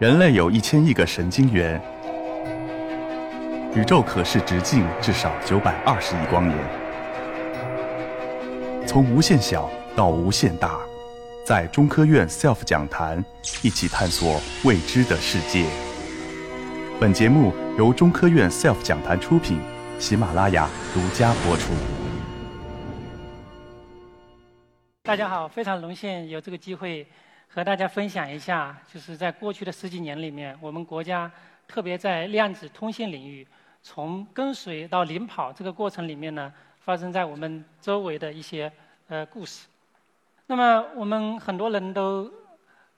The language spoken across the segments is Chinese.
人类有一千亿个神经元，宇宙可视直径至少九百二十亿光年。从无限小到无限大，在中科院 SELF 讲坛一起探索未知的世界。本节目由中科院 SELF 讲坛出品，喜马拉雅独家播出。大家好，非常荣幸有这个机会。和大家分享一下，就是在过去的十几年里面，我们国家特别在量子通信领域，从跟随到领跑这个过程里面呢，发生在我们周围的一些呃故事。那么我们很多人都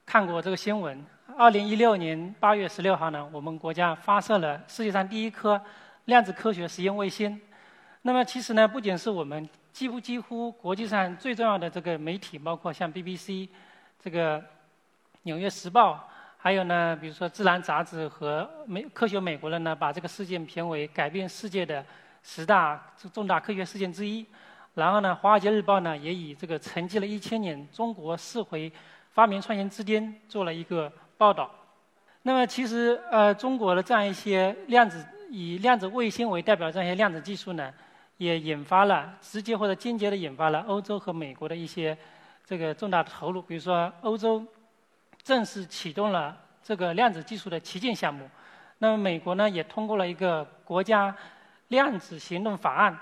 看过这个新闻：，二零一六年八月十六号呢，我们国家发射了世界上第一颗量子科学实验卫星。那么其实呢，不仅是我们，几乎几乎国际上最重要的这个媒体，包括像 BBC。这个《纽约时报》，还有呢，比如说《自然》杂志和美科学美国人呢，把这个事件评为改变世界的十大重大科学事件之一。然后呢，《华尔街日报》呢也以这个沉寂了一千年中国四回发明创新之巅做了一个报道。那么，其实呃，中国的这样一些量子以量子卫星为代表的这样一些量子技术呢，也引发了直接或者间接的引发了欧洲和美国的一些。这个重大的投入，比如说欧洲正式启动了这个量子技术的旗舰项目，那么美国呢也通过了一个国家量子行动法案。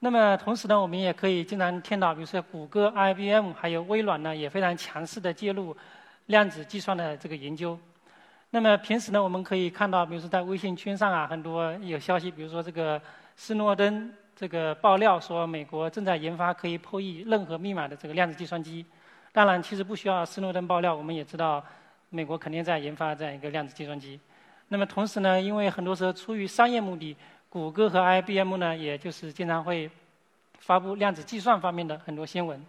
那么同时呢，我们也可以经常听到，比如说谷歌、IBM 还有微软呢也非常强势的介入量子计算的这个研究。那么平时呢，我们可以看到，比如说在微信群上啊，很多有消息，比如说这个斯诺登。这个爆料说，美国正在研发可以破译任何密码的这个量子计算机。当然，其实不需要斯诺登爆料，我们也知道，美国肯定在研发这样一个量子计算机。那么同时呢，因为很多时候出于商业目的，谷歌和 IBM 呢，也就是经常会发布量子计算方面的很多新闻。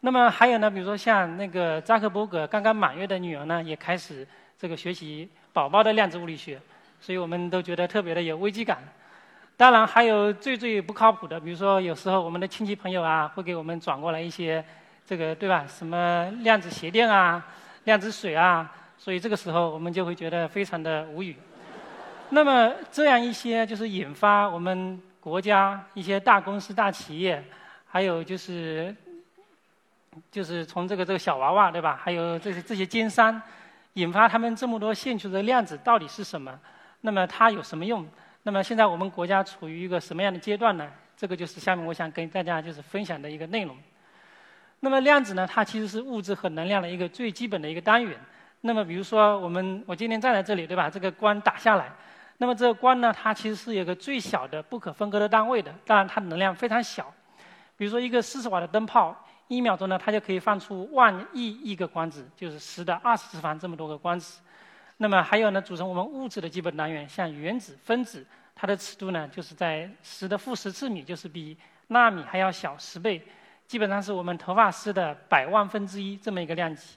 那么还有呢，比如说像那个扎克伯格刚刚满月的女儿呢，也开始这个学习宝宝的量子物理学，所以我们都觉得特别的有危机感。当然还有最最不靠谱的，比如说有时候我们的亲戚朋友啊，会给我们转过来一些这个对吧？什么量子鞋垫啊、量子水啊，所以这个时候我们就会觉得非常的无语。那么这样一些就是引发我们国家一些大公司、大企业，还有就是就是从这个这个小娃娃对吧？还有这些这些奸商，引发他们这么多兴趣的量子到底是什么？那么它有什么用？那么现在我们国家处于一个什么样的阶段呢？这个就是下面我想跟大家就是分享的一个内容。那么量子呢，它其实是物质和能量的一个最基本的一个单元。那么比如说我们我今天站在这里，对吧？这个光打下来，那么这个光呢，它其实是有个最小的不可分割的单位的，当然它的能量非常小。比如说一个四十瓦的灯泡，一秒钟呢，它就可以放出万亿亿个光子，就是十的二十次方这么多个光子。那么还有呢，组成我们物质的基本单元，像原子、分子，它的尺度呢，就是在十的负十次米，就是比纳米还要小十倍，基本上是我们头发丝的百万分之一这么一个量级。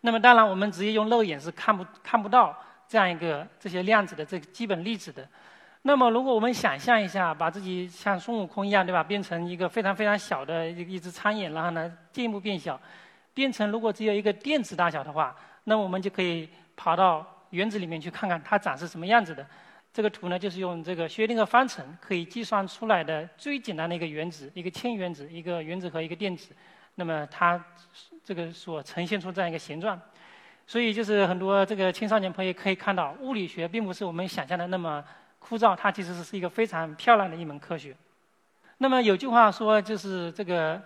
那么当然，我们直接用肉眼是看不看不到这样一个这些量子的这个基本粒子的。那么如果我们想象一下，把自己像孙悟空一样，对吧，变成一个非常非常小的一一只苍蝇，然后呢进一步变小，变成如果只有一个电子大小的话，那我们就可以。跑到原子里面去看看它长是什么样子的。这个图呢，就是用这个薛定谔方程可以计算出来的最简单的一个原子，一个氢原子，一个原子和一个电子。那么它这个所呈现出这样一个形状。所以就是很多这个青少年朋友可以看到，物理学并不是我们想象的那么枯燥，它其实是一个非常漂亮的一门科学。那么有句话说，就是这个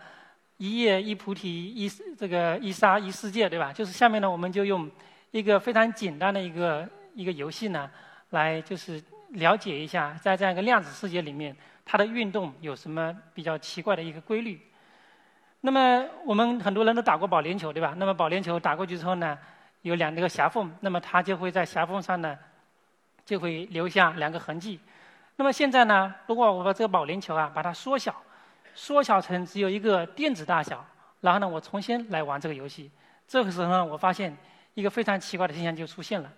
一叶一菩提一这个一沙一世界，对吧？就是下面呢，我们就用。一个非常简单的一个一个游戏呢，来就是了解一下，在这样一个量子世界里面，它的运动有什么比较奇怪的一个规律。那么我们很多人都打过保龄球，对吧？那么保龄球打过去之后呢，有两个狭缝，那么它就会在狭缝上呢，就会留下两个痕迹。那么现在呢，如果我把这个保龄球啊，把它缩小，缩小成只有一个电子大小，然后呢，我重新来玩这个游戏，这个时候呢，我发现。一个非常奇怪的现象就出现了。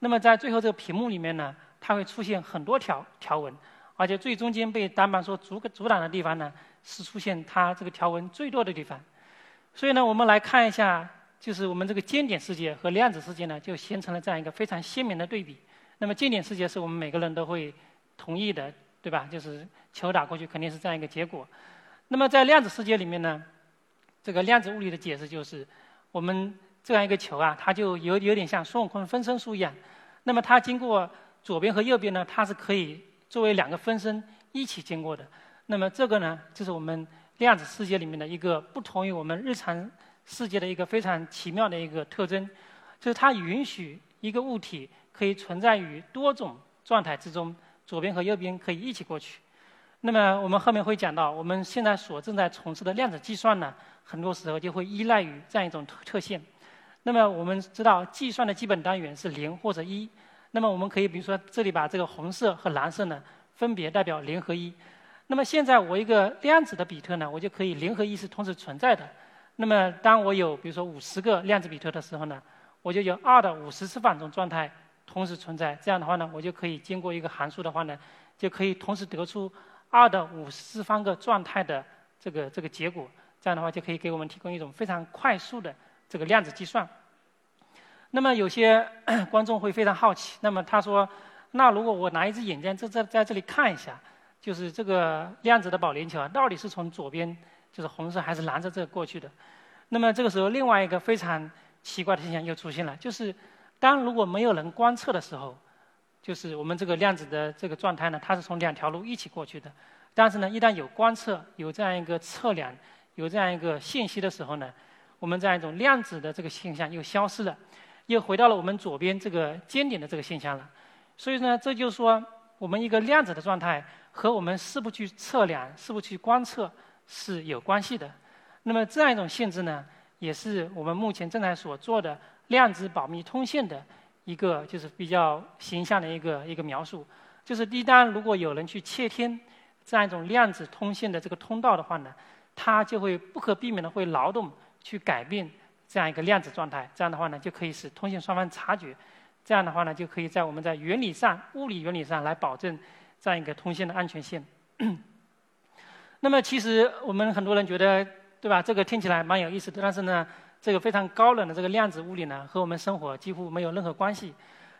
那么在最后这个屏幕里面呢，它会出现很多条条纹，而且最中间被单板所阻阻挡的地方呢，是出现它这个条纹最多的地方。所以呢，我们来看一下就是我们这个尖点世界和量子世界呢，就形成了这样一个非常鲜明的对比。那么尖点世界是我们每个人都会同意的，对吧？就是球打过去肯定是这样一个结果。那么在量子世界里面呢，这个量子物理的解释就是，我们这样一个球啊，它就有有点像孙悟空分身术一样。那么它经过左边和右边呢，它是可以作为两个分身一起经过的。那么这个呢，就是我们量子世界里面的一个不同于我们日常世界的一个非常奇妙的一个特征，就是它允许一个物体可以存在于多种状态之中，左边和右边可以一起过去。那么我们后面会讲到，我们现在所正在从事的量子计算呢，很多时候就会依赖于这样一种特特性。那么我们知道，计算的基本单元是零或者一。那么我们可以比如说这里把这个红色和蓝色呢，分别代表零和一。那么现在我一个量子的比特呢，我就可以零和一是同时存在的。那么当我有比如说五十个量子比特的时候呢，我就有二的五十次方种状态同时存在。这样的话呢，我就可以经过一个函数的话呢，就可以同时得出二的五十次方个状态的这个这个结果。这样的话就可以给我们提供一种非常快速的这个量子计算。那么有些 观众会非常好奇，那么他说，那如果我拿一只眼睛在在在这里看一下。就是这个量子的保龄球啊，到底是从左边就是红色还是蓝色这过去的？那么这个时候，另外一个非常奇怪的现象又出现了，就是当如果没有人观测的时候，就是我们这个量子的这个状态呢，它是从两条路一起过去的。但是呢，一旦有观测、有这样一个测量、有这样一个信息的时候呢，我们这样一种量子的这个现象又消失了，又回到了我们左边这个尖点的这个现象了。所以呢，这就是说，我们一个量子的状态。和我们是不去测量、是不去观测是有关系的。那么这样一种限制呢，也是我们目前正在所做的量子保密通信的一个就是比较形象的一个一个描述。就是一旦如果有人去窃听这样一种量子通信的这个通道的话呢，它就会不可避免的会劳动去改变这样一个量子状态。这样的话呢，就可以使通信双方察觉。这样的话呢，就可以在我们在原理上、物理原理上来保证。这样一个通信的安全性。那么，其实我们很多人觉得，对吧？这个听起来蛮有意思的，但是呢，这个非常高冷的这个量子物理呢，和我们生活几乎没有任何关系。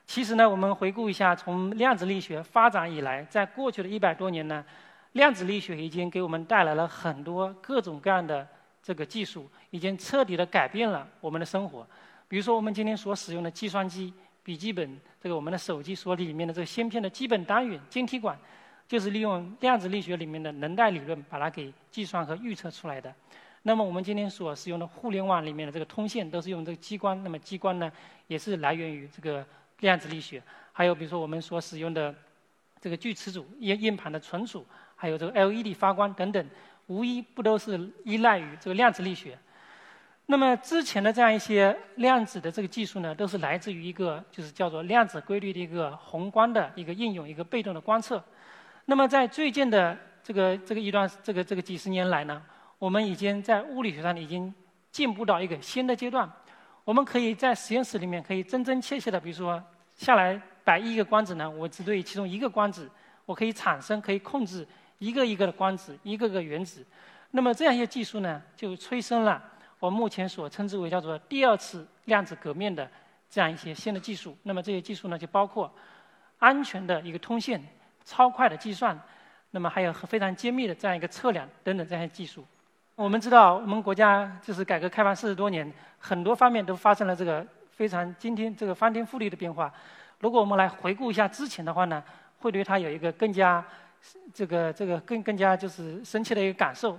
其实呢，我们回顾一下，从量子力学发展以来，在过去的一百多年呢，量子力学已经给我们带来了很多各种各样的这个技术，已经彻底的改变了我们的生活。比如说，我们今天所使用的计算机。笔记本，这个我们的手机所里面的这个芯片的基本单元晶体管，就是利用量子力学里面的能带理论把它给计算和预测出来的。那么我们今天所使用的互联网里面的这个通信都是用这个激光，那么激光呢也是来源于这个量子力学。还有比如说我们所使用的这个锯齿组、硬硬盘的存储，还有这个 LED 发光等等，无一不都是依赖于这个量子力学。那么之前的这样一些量子的这个技术呢，都是来自于一个就是叫做量子规律的一个宏观的一个应用，一个被动的观测。那么在最近的这个这个一段这个这个几十年来呢，我们已经在物理学上已经进步到一个新的阶段。我们可以在实验室里面可以真真切切的，比如说下来摆一个光子呢，我只对其中一个光子，我可以产生可以控制一个一个的光子，一个个原子。那么这样一些技术呢，就催生了。我目前所称之为叫做第二次量子革命的这样一些新的技术，那么这些技术呢，就包括安全的一个通信、超快的计算，那么还有非常精密的这样一个测量等等这些技术。我们知道，我们国家就是改革开放四十多年，很多方面都发生了这个非常今天这个翻天覆地的变化。如果我们来回顾一下之前的话呢，会对它有一个更加这个这个更更加就是深切的一个感受。